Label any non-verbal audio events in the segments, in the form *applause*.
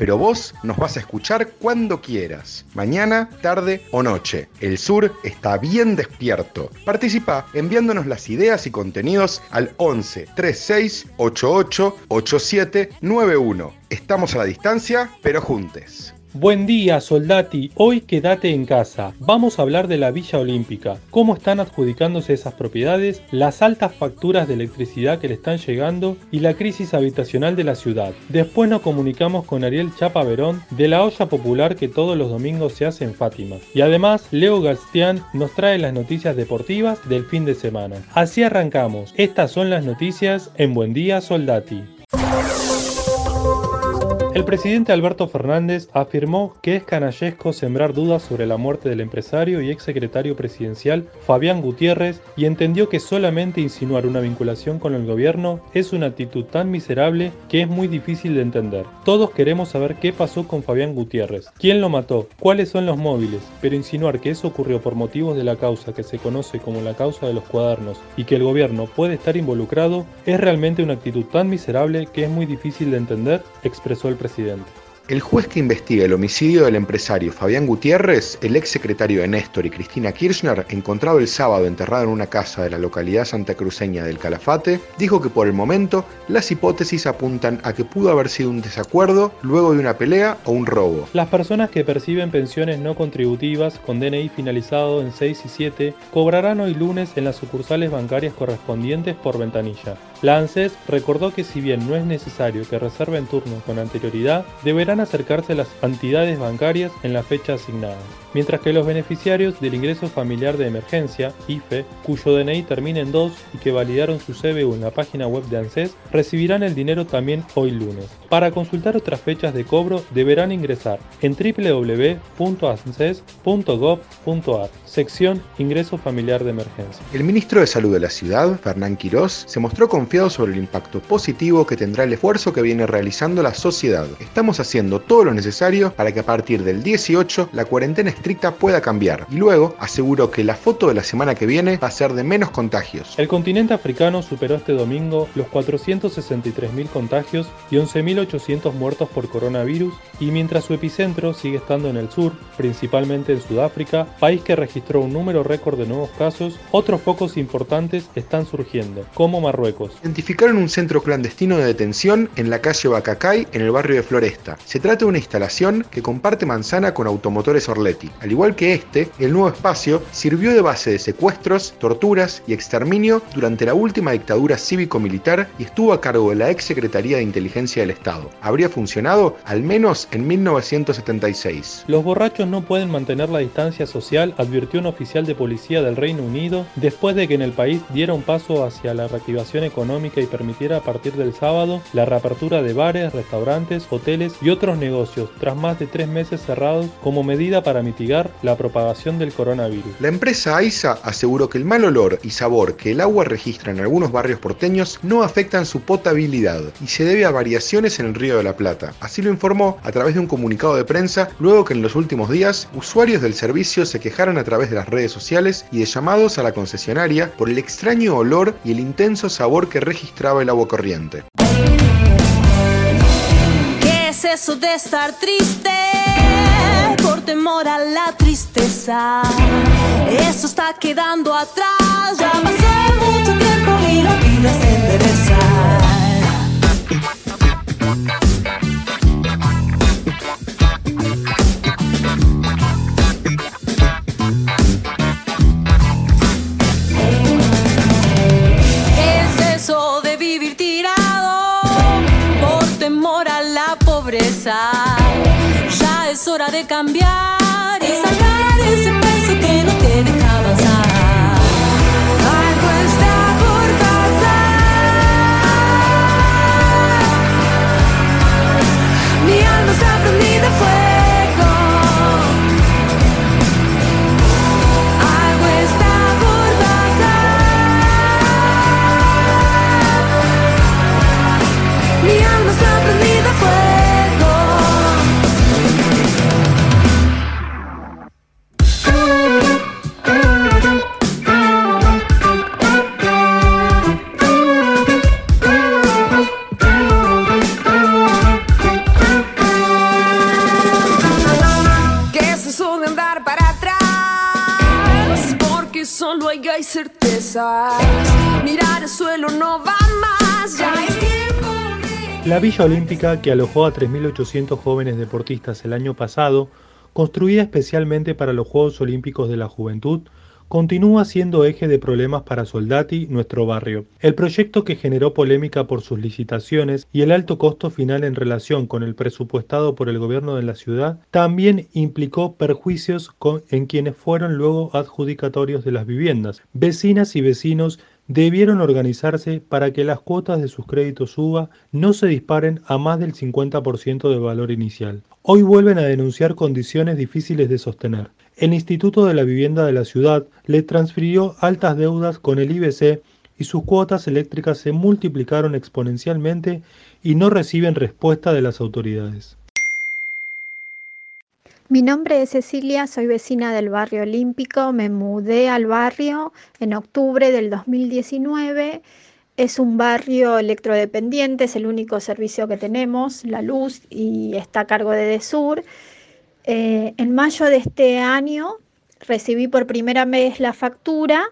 pero vos nos vas a escuchar cuando quieras, mañana, tarde o noche. El sur está bien despierto. Participa enviándonos las ideas y contenidos al 11 36 88 87 91. Estamos a la distancia, pero juntes. Buen día, soldati. Hoy quédate en casa. Vamos a hablar de la Villa Olímpica, cómo están adjudicándose esas propiedades, las altas facturas de electricidad que le están llegando y la crisis habitacional de la ciudad. Después nos comunicamos con Ariel Chapa Verón de la olla popular que todos los domingos se hace en Fátima. Y además, Leo Gastián nos trae las noticias deportivas del fin de semana. Así arrancamos. Estas son las noticias en Buen Día, Soldati. El presidente Alberto Fernández afirmó que es canallesco sembrar dudas sobre la muerte del empresario y exsecretario presidencial Fabián Gutiérrez y entendió que solamente insinuar una vinculación con el gobierno es una actitud tan miserable que es muy difícil de entender. Todos queremos saber qué pasó con Fabián Gutiérrez, quién lo mató, cuáles son los móviles, pero insinuar que eso ocurrió por motivos de la causa que se conoce como la causa de los cuadernos y que el gobierno puede estar involucrado es realmente una actitud tan miserable que es muy difícil de entender, expresó el presidente. El juez que investiga el homicidio del empresario Fabián Gutiérrez, el ex secretario de Néstor y Cristina Kirchner, encontrado el sábado enterrado en una casa de la localidad santacruceña del Calafate, dijo que por el momento las hipótesis apuntan a que pudo haber sido un desacuerdo luego de una pelea o un robo. Las personas que perciben pensiones no contributivas con DNI finalizado en 6 y 7 cobrarán hoy lunes en las sucursales bancarias correspondientes por ventanilla. La ANSES recordó que si bien no es necesario que reserven turnos con anterioridad, deberán acercarse las entidades bancarias en la fecha asignada, mientras que los beneficiarios del ingreso familiar de emergencia, IFE, cuyo DNI termine en 2 y que validaron su CBU en la página web de ANSES, recibirán el dinero también hoy lunes. Para consultar otras fechas de cobro deberán ingresar en www.anses.gov.ar, sección Ingreso Familiar de Emergencia. El ministro de Salud de la ciudad, Fernán Quirós, se mostró confiado sobre el impacto positivo que tendrá el esfuerzo que viene realizando la sociedad. Estamos haciendo todo lo necesario para que a partir del 18 la cuarentena estricta pueda cambiar y luego aseguró que la foto de la semana que viene va a ser de menos contagios. El continente africano superó este domingo los 463.000 contagios y 11.800 muertos por coronavirus y mientras su epicentro sigue estando en el sur, principalmente en Sudáfrica, país que registró un número récord de nuevos casos, otros focos importantes están surgiendo, como Marruecos. Identificaron un centro clandestino de detención en la calle Bacacay, en el barrio de Floresta. Se trata de una instalación que comparte manzana con Automotores Al igual que este, el nuevo espacio sirvió de base de secuestros, torturas y exterminio durante la última dictadura cívico-militar y estuvo a cargo de la ex Secretaría de Inteligencia del Estado. Habría funcionado al menos en 1976. Los borrachos no pueden mantener la distancia social, advirtió un oficial de policía del Reino Unido después de que en el país diera un paso hacia la reactivación económica y permitiera a partir del sábado la reapertura de bares, restaurantes, hoteles y otros negocios tras más de tres meses cerrados como medida para mitigar la propagación del coronavirus. La empresa AISA aseguró que el mal olor y sabor que el agua registra en algunos barrios porteños no afectan su potabilidad y se debe a variaciones en el río de la Plata. Así lo informó a través de un comunicado de prensa luego que en los últimos días usuarios del servicio se quejaron a través de las redes sociales y de llamados a la concesionaria por el extraño olor y el intenso sabor que registraba el agua corriente. ¿Qué es eso de estar triste? Por temor a la tristeza. Eso está quedando atrás. Ya pasé mucho tiempo y la vida se endereza. Hora de cambiar La Villa Olímpica, que alojó a 3.800 jóvenes deportistas el año pasado, construida especialmente para los Juegos Olímpicos de la Juventud, continúa siendo eje de problemas para Soldati, nuestro barrio. El proyecto que generó polémica por sus licitaciones y el alto costo final en relación con el presupuestado por el gobierno de la ciudad, también implicó perjuicios en quienes fueron luego adjudicatorios de las viviendas. Vecinas y vecinos debieron organizarse para que las cuotas de sus créditos UBA no se disparen a más del 50% del valor inicial. Hoy vuelven a denunciar condiciones difíciles de sostener. El Instituto de la Vivienda de la ciudad le transfirió altas deudas con el IBC y sus cuotas eléctricas se multiplicaron exponencialmente y no reciben respuesta de las autoridades. Mi nombre es Cecilia, soy vecina del barrio olímpico, me mudé al barrio en octubre del 2019. Es un barrio electrodependiente, es el único servicio que tenemos, la luz, y está a cargo de DESUR. Eh, en mayo de este año recibí por primera vez la factura,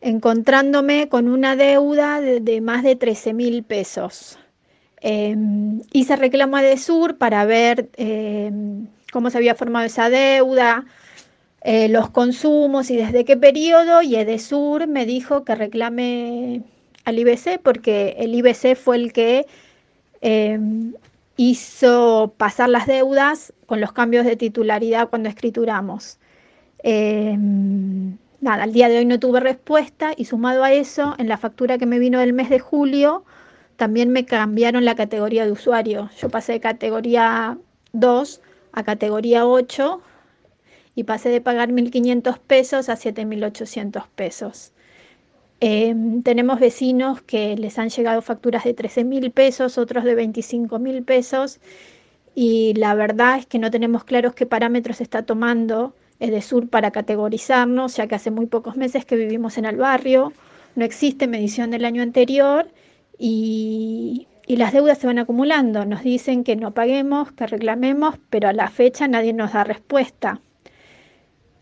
encontrándome con una deuda de, más de 13 mil pesos. Eh, hice reclamo a DESUR para ver eh, cómo se había formado esa deuda, eh, los consumos y desde qué periodo, y EDESUR me dijo que reclame al IBC porque el IBC fue el que eh, hizo pasar las deudas con los cambios de titularidad cuando escrituramos. Eh, nada, al día de hoy no tuve respuesta y sumado a eso, en la factura que me vino del mes de julio, también me cambiaron la categoría de usuario. Yo pasé de categoría 2 a categoría 8 y pasé de pagar 1.500 pesos a 7.800 pesos. Eh, tenemos vecinos que les han llegado facturas de 13.000 pesos, otros de 25.000 pesos y la verdad es que no tenemos claros qué parámetros está tomando EDESUR para categorizarnos, ya que hace muy pocos meses que vivimos en el barrio, no existe medición del año anterior y, y las deudas se van acumulando. Nos dicen que no paguemos, que reclamemos, pero a la fecha nadie nos da respuesta.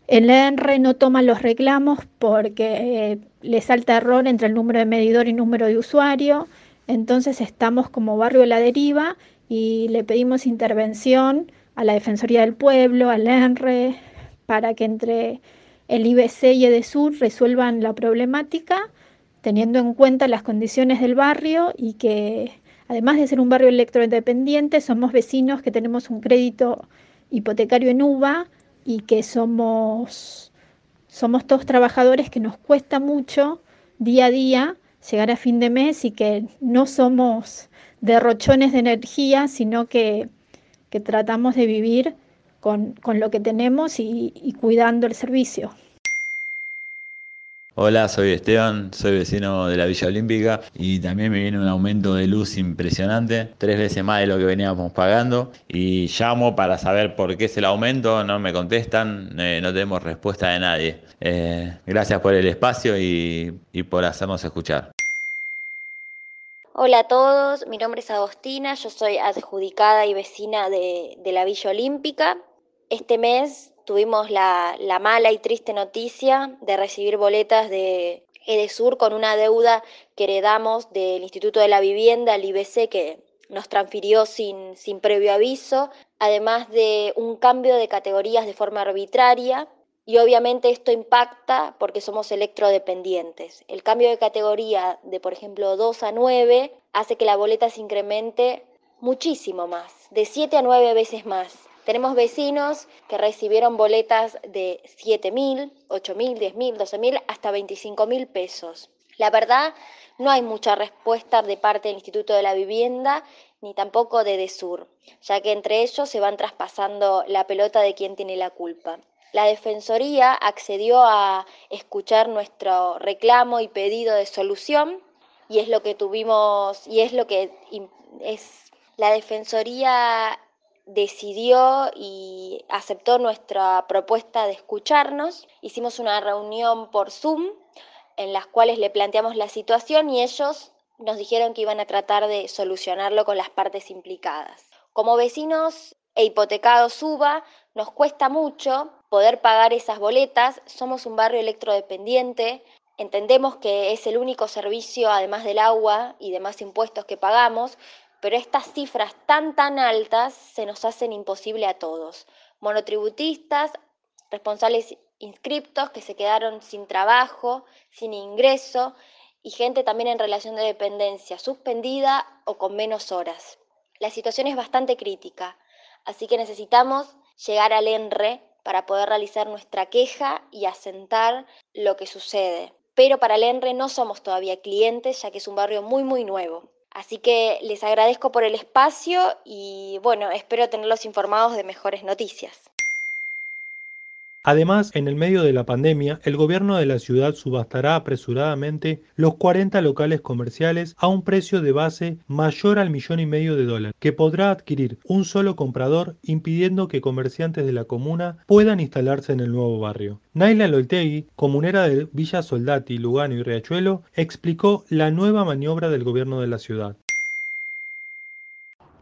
El ENRE no toma los reclamos porque eh, le salta error entre el número de medidor y número de usuario. Entonces estamos como barrio a la deriva y le pedimos intervención a la Defensoría del Pueblo, al ENRE, para que entre el IBC y EDESUR resuelvan la problemática teniendo en cuenta las condiciones del barrio y que además de ser un barrio electroindependiente, somos vecinos que tenemos un crédito hipotecario en UVA y que somos, somos todos trabajadores que nos cuesta mucho día a día llegar a fin de mes y que no somos derrochones de energía, sino que, que tratamos de vivir con, con lo que tenemos y cuidando el servicio. Hola, soy Esteban, soy vecino de la Villa Olímpica y también me viene un aumento de luz impresionante, tres veces más de lo que veníamos pagando y llamo para saber por qué es el aumento, no me contestan, eh, no tenemos respuesta de nadie. Eh, gracias por el espacio y, por hacernos escuchar. Hola a todos, mi nombre es Agostina, yo soy adjudicada y vecina de la Villa Olímpica. Este mes tuvimos la, la, mala y triste noticia de recibir boletas de Edesur con una deuda que heredamos del Instituto de la Vivienda, el IBC, que nos transfirió sin, sin previo aviso, además de un cambio de categorías de forma arbitraria. Y obviamente esto impacta porque somos electrodependientes. El cambio de categoría de, por ejemplo, 2 a 9 hace que la boleta se incremente muchísimo más, de 7 a 9 veces más. Tenemos vecinos que recibieron boletas de 7 mil, 8 mil, 10 mil, 12 mil, hasta 25 mil pesos. La verdad, no hay mucha respuesta de parte del Instituto de la Vivienda ni tampoco de DESUR, ya que entre ellos se van traspasando la pelota de quién tiene la culpa. La Defensoría accedió a escuchar nuestro reclamo y pedido de solución y es lo que tuvimos y es lo que es la Defensoría decidió y aceptó nuestra propuesta de escucharnos. Hicimos una reunión por Zoom en las cuales le planteamos la situación y ellos nos dijeron que iban a tratar de solucionarlo con las partes implicadas. Como vecinos e hipotecados suba, nos cuesta mucho poder pagar esas boletas, somos un barrio electrodependiente, entendemos que es el único servicio, además del agua y demás impuestos que pagamos, pero estas cifras tan tan altas se nos hacen imposible a todos. Monotributistas, responsables inscriptos que se quedaron sin trabajo, sin ingreso y gente también en relación de dependencia, suspendida o con menos horas. La situación es bastante crítica, así que necesitamos llegar al ENRE para poder realizar nuestra queja y asentar lo que sucede. Pero para el ENRE no somos todavía clientes, ya que es un barrio muy muy nuevo. Así que les agradezco por el espacio y bueno, espero tenerlos informados de mejores noticias. Además, en el medio de la pandemia, el gobierno de la ciudad subastará apresuradamente los 40 locales comerciales a un precio de base mayor al millón y medio de dólares, que podrá adquirir un solo comprador, impidiendo que comerciantes de la comuna puedan instalarse en el nuevo barrio. Naila Loitegui, comunera de Villa Soldati, Lugano y Riachuelo, explicó la nueva maniobra del gobierno de la ciudad.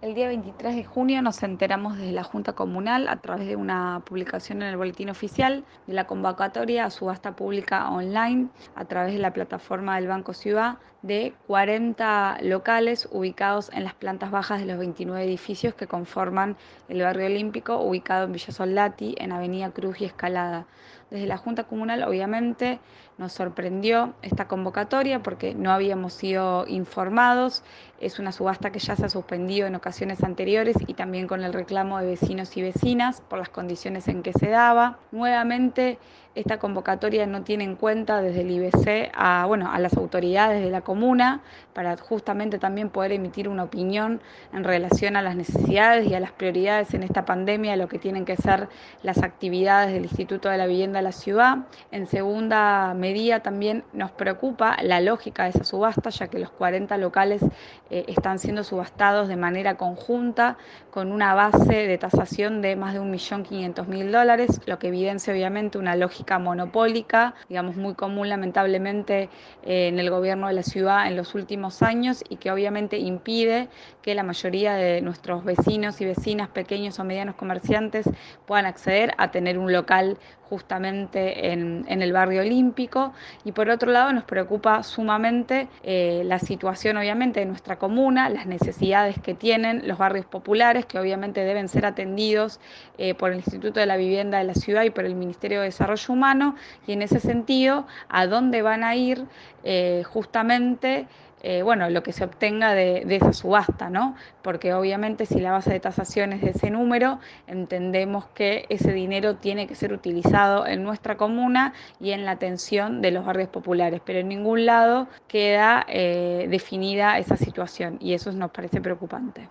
El día 23 de junio nos enteramos desde la Junta Comunal a través de una publicación en el Boletín Oficial de la convocatoria a subasta pública online a través de la plataforma del Banco Ciudad de 40 locales ubicados en las plantas bajas de los 29 edificios que conforman el barrio olímpico ubicado en Villa Soldati, en Avenida Cruz y Escalada. Desde la Junta Comunal obviamente nos sorprendió esta convocatoria porque no habíamos sido informados. Es una subasta que ya se ha suspendido en ocasiones anteriores y también con el reclamo de vecinos y vecinas por las condiciones en que se daba. Nuevamente esta convocatoria no tiene en cuenta desde el IBC a, bueno, a las autoridades de la comuna para justamente también poder emitir una opinión en relación a las necesidades y a las prioridades en esta pandemia, lo que tienen que ser las actividades del Instituto de la Vivienda de la ciudad. En segunda medida también nos preocupa la lógica de esa subasta, ya que los 40 locales eh, están siendo subastados de manera conjunta con una base de tasación de más de 1.500.000 dólares, lo que evidencia obviamente una lógica monopólica, digamos muy común lamentablemente eh, en el gobierno de la ciudad en los últimos años y que obviamente impide que la mayoría de nuestros vecinos y vecinas, pequeños o medianos comerciantes, puedan acceder a tener un local justamente en, el barrio olímpico. Y por otro lado nos preocupa sumamente eh, la situación obviamente de nuestra comuna, las necesidades que tienen los barrios populares, que obviamente deben ser atendidos eh, por el Instituto de la Vivienda de la Ciudad y por el Ministerio de Desarrollo Humano. Y en ese sentido, ¿a dónde van a ir eh, justamente? Eh, bueno, lo que se obtenga de, esa subasta, ¿no? Porque obviamente si la base de tasación es de ese número, entendemos que ese dinero tiene que ser utilizado en nuestra comuna y en la atención de los barrios populares, pero en ningún lado queda eh, definida esa situación y eso nos parece preocupante.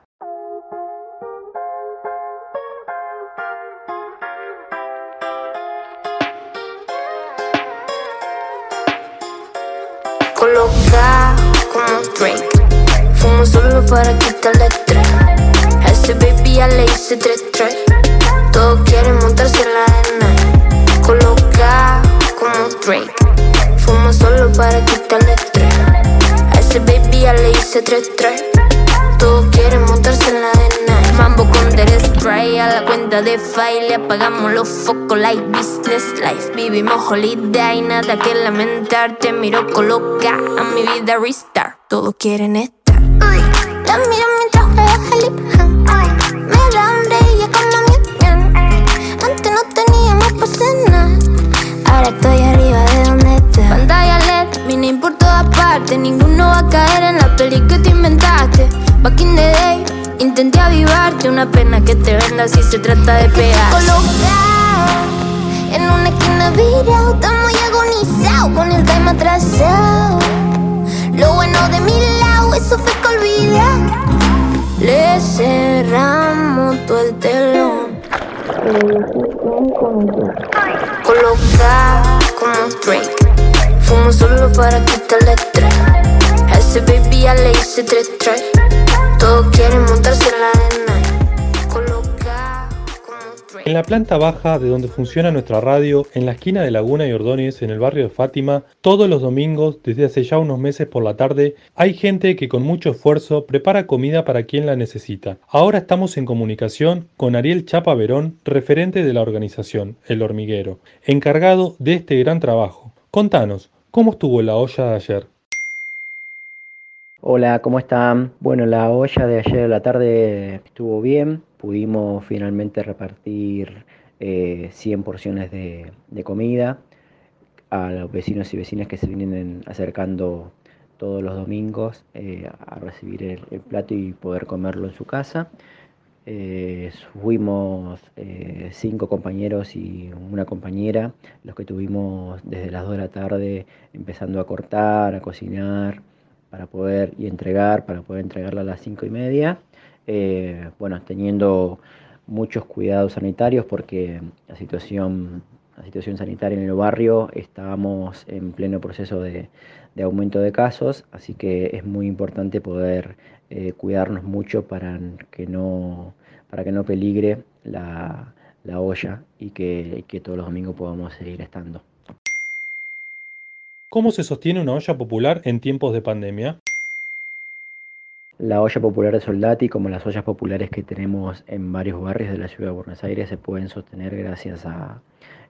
Fumo solo para quitarle estrés. A ese baby ya le hice tres tres. Todos quieren montarse en la arena. Coloca como Drake. Fumo solo para quitarle estrés. Ese baby ya le hice tres tres. Todos quieren montarse en la arena. Mambo con der spray a la cuenta de file. Apagamos los focos like business life. Vivimos holiday, nada que lamentar. Te miro coloca a mi vida restart. Todos quieren estar. La miro mientras juega el hip Me da hambre y mi Antes no teníamos pa' cenar. Ahora estoy arriba de donde estás. Pantalla LED, mini por todas partes. Ninguno va a caer en la peli que te inventaste. Back in the day, intenté una pena que te venda si se trata de pegar. Colocado en una esquina virado, estamos muy agonizado con el tema atrasado. Cerramos todo el telón. Colocado como Drake. Fumo solo para quitarle estrés. A ese baby ya le hice tres tres. Todos quieren montarse en la arena. En la planta baja de donde funciona nuestra radio, en la esquina de Laguna y Ordóñez, en el barrio de Fátima, todos los domingos, desde hace ya unos meses por la tarde, hay gente que con mucho esfuerzo prepara comida para quien la necesita. Ahora estamos en comunicación con Ariel Chapa Verón, referente de la organización El Hormiguero, encargado de este gran trabajo. Contanos, ¿cómo estuvo la olla de ayer? Hola, ¿cómo están? Bueno, la olla de ayer a la tarde estuvo bien. Pudimos finalmente repartir eh, 100 porciones de, comida a los vecinos y vecinas que se vienen acercando todos los domingos eh, a recibir el, el plato y poder comerlo en su casa. Eh, fuimos eh, cinco compañeros y una compañera, los que tuvimos desde las 2 de la tarde empezando a cortar, a cocinar, para poder y entregar, para poder entregarla a las cinco y media. Eh, bueno, teniendo muchos cuidados sanitarios porque la situación, la situación sanitaria en el barrio estábamos en pleno proceso de, de aumento de casos, así que es muy importante poder eh, cuidarnos mucho para que no, para que no peligre la, la olla y que, y que todos los domingos podamos seguir estando. ¿Cómo se sostiene una olla popular en tiempos de pandemia? La olla popular de Soldati, como las ollas populares que tenemos en varios barrios de la ciudad de Buenos Aires, se pueden sostener gracias a,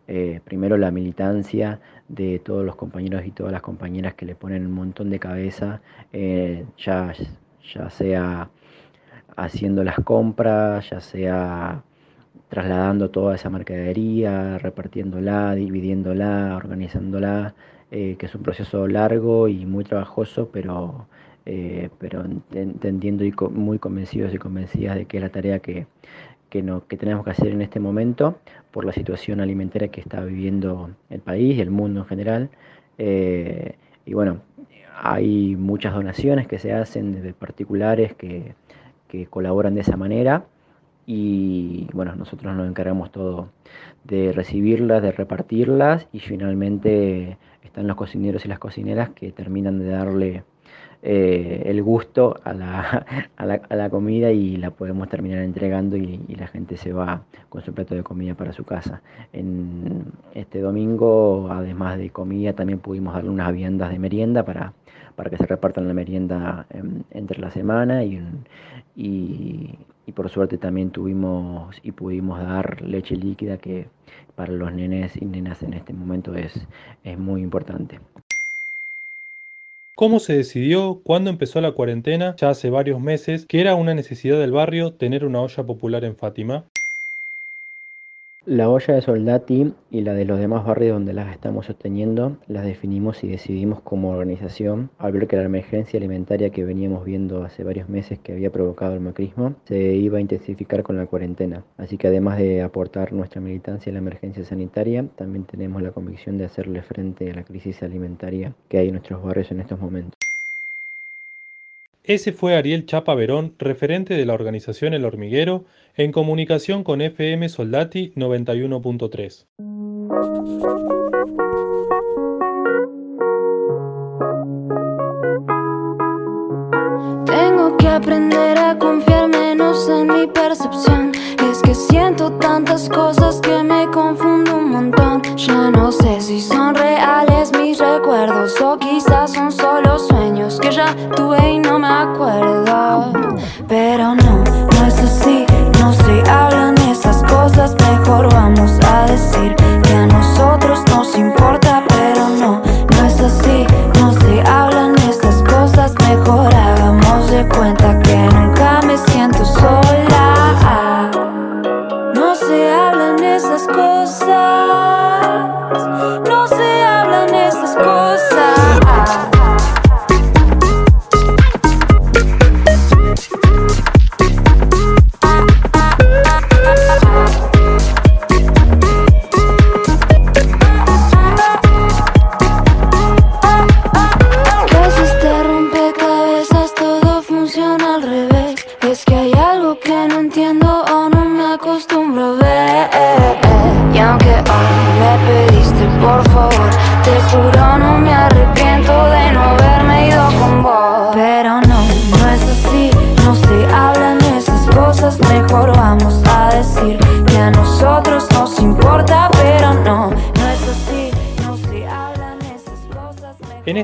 eh, primero, la militancia de todos los compañeros y todas las compañeras que le ponen un montón de cabeza, eh, ya, ya sea haciendo las compras, ya sea trasladando toda esa mercadería, repartiéndola, dividiéndola, organizándola, eh, que es un proceso largo y muy trabajoso, pero, eh, pero entendiendo y muy convencidos y convencidas de que es la tarea que, que, no, que tenemos que hacer en este momento por la situación alimentaria que está viviendo el país y el mundo en general. Eh, y bueno, hay muchas donaciones que se hacen desde particulares que, que colaboran de esa manera y bueno, nosotros nos encargamos todo de recibirlas, de repartirlas y finalmente están los cocineros y las cocineras que terminan de darle eh, el gusto a la, *laughs* a, la, a la, comida y la podemos terminar entregando y, y, la gente se va con su plato de comida para su casa. En este domingo, además de comida, también pudimos darle unas viandas de merienda para, para que se repartan la merienda en, entre la semana y, y, por suerte también tuvimos y pudimos dar leche líquida que para los nenes y nenas en este momento es, es muy importante. ¿Cómo se decidió, cuándo empezó la cuarentena, ya hace varios meses, que era una necesidad del barrio tener una olla popular en Fátima? La olla de Soldati y la de los demás barrios donde las estamos sosteniendo las definimos y decidimos como organización al ver que la emergencia alimentaria que veníamos viendo hace varios meses que había provocado el macrismo se iba a intensificar con la cuarentena. Así que además de aportar nuestra militancia en la emergencia sanitaria, también tenemos la convicción de hacerle frente a la crisis alimentaria que hay en nuestros barrios en estos momentos. Ese fue Ariel Chapa Verón, referente de la organización El Hormiguero, en comunicación con FM Soldati 91.3. Tengo que aprender a confiar menos en mi percepción. Que siento tantas cosas que me confundo un montón. Ya no sé si son reales mis recuerdos o quizás son solo sueños que ya tuve y no me acuerdo. Pero no, no es así. No se hablan esas cosas. Mejor vamos a decir que a nosotros nos importa,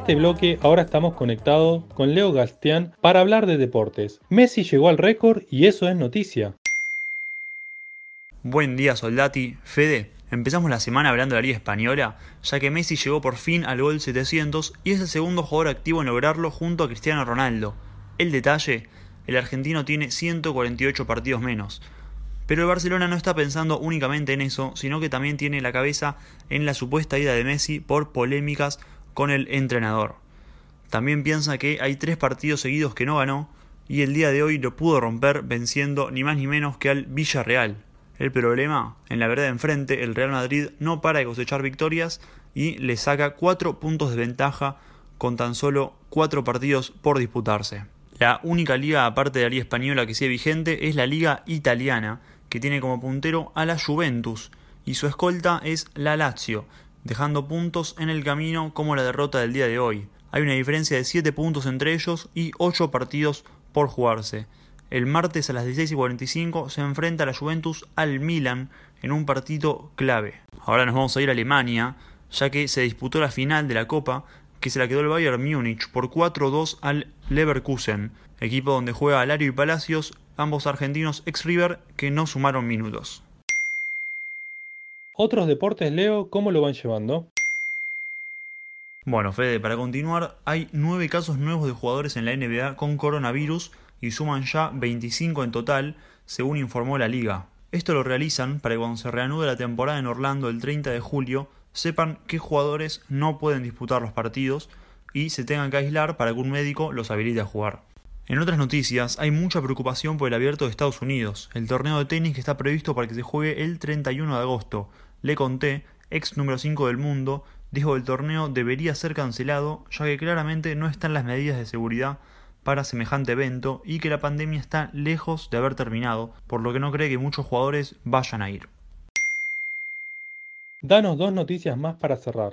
este bloque ahora estamos conectados con Leo Gastián para hablar de deportes. Messi llegó al récord y eso es noticia. Buen día Soldati, Fede. Empezamos la semana hablando de la Liga Española, ya que Messi llegó por fin al gol 700 y es el segundo jugador activo en lograrlo junto a Cristiano Ronaldo. El detalle, el argentino tiene 148 partidos menos. Pero el Barcelona no está pensando únicamente en eso, sino que también tiene la cabeza en la supuesta ida de Messi por polémicas con el entrenador. También piensa que hay tres partidos seguidos que no ganó y el día de hoy lo pudo romper venciendo ni más ni menos que al Villarreal. El problema, en la verdad enfrente, el Real Madrid no para de cosechar victorias y le saca cuatro puntos de ventaja con tan solo cuatro partidos por disputarse. La única liga aparte de la liga española que sigue vigente es la liga italiana, que tiene como puntero a la Juventus, y su escolta es la Lazio, dejando puntos en el camino como la derrota del día de hoy. Hay una diferencia de 7 puntos entre ellos y 8 partidos por jugarse. El martes a las 16 y 45 se enfrenta la Juventus al Milan en un partido clave. Ahora nos vamos a ir a Alemania, ya que se disputó la final de la Copa, que se la quedó el Bayern Múnich por 4-2 al Leverkusen, equipo donde juega Alario y Palacios, ambos argentinos ex River que no sumaron minutos. Otros deportes, Leo, ¿cómo lo van llevando? Bueno, Fede, para continuar, hay nueve casos nuevos de jugadores en la NBA con coronavirus y suman ya 25 en total, según informó la liga. Esto lo realizan para que cuando se reanude la temporada en Orlando el 30 de julio, sepan qué jugadores no pueden disputar los partidos y se tengan que aislar para que un médico los habilite a jugar. En otras noticias, hay mucha preocupación por el abierto de Estados Unidos, el torneo de tenis que está previsto para que se juegue el 31 de agosto. Le Conté, ex número 5 del mundo, dijo que el torneo debería ser cancelado ya que claramente no están las medidas de seguridad para semejante evento y que la pandemia está lejos de haber terminado, por lo que no cree que muchos jugadores vayan a ir. Danos dos noticias más para cerrar.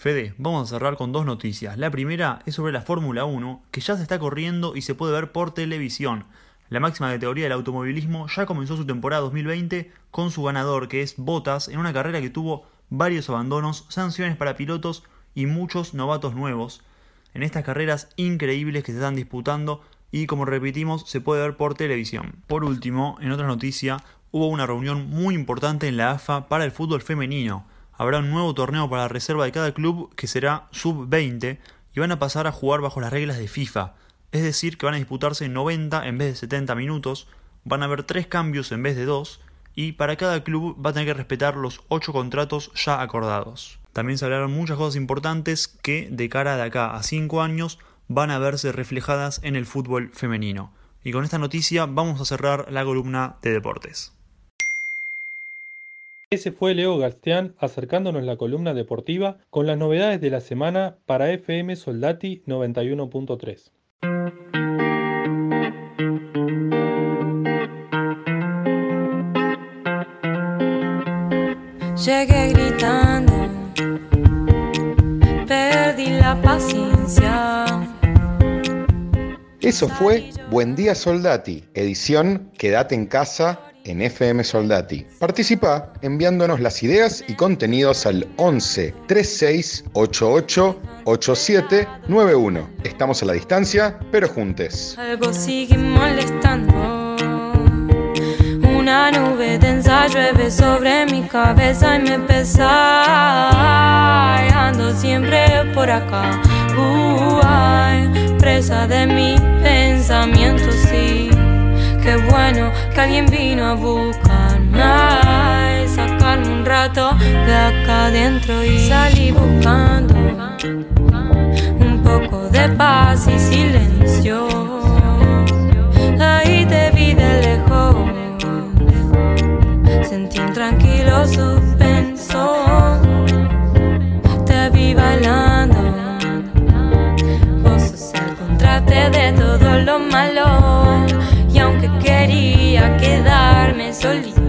Fede, vamos a cerrar con dos noticias. La primera es sobre la Fórmula 1, que ya se está corriendo y se puede ver por televisión. La máxima categoría del automovilismo ya comenzó su temporada 2020 con su ganador, que es Bottas, en una carrera que tuvo varios abandonos, sanciones para pilotos y muchos novatos nuevos. En estas carreras increíbles que se están disputando y como repetimos se puede ver por televisión. Por último, en otra noticia, hubo una reunión muy importante en la AFA para el fútbol femenino habrá un nuevo torneo para la reserva de cada club que será sub-20 y van a pasar a jugar bajo las reglas de FIFA. Es decir, que van a disputarse 90 en vez de 70 minutos, van a haber 3 cambios en vez de 2 y para cada club va a tener que respetar los 8 contratos ya acordados. También se hablaron muchas cosas importantes que de cara de acá a 5 años van a verse reflejadas en el fútbol femenino. Y con esta noticia vamos a cerrar la columna de deportes. Ese fue Leo Gastián acercándonos la columna deportiva con las novedades de la semana para FM Soldati 91.3. Llegué gritando, perdí la paciencia. Eso fue Buen Día Soldati, edición Quédate en casa en FM Soldati. Participa enviándonos las ideas y contenidos al 11 36 88 87 91. Estamos a la distancia, pero juntes. Algo sigue molestando. Una nube densa llueve sobre mi cabeza y me pesa. Ando siempre por acá. presa de mi pensamiento, sí. Qué bueno que alguien vino a buscarme acá adentro y salí buscando un poco de paz y silencio. Ahí te vi de lejos, sentí un tranquilo suspenso. Te vi bailando, vos sos el contraste de todo lo malo. Y aunque quería quedarme solita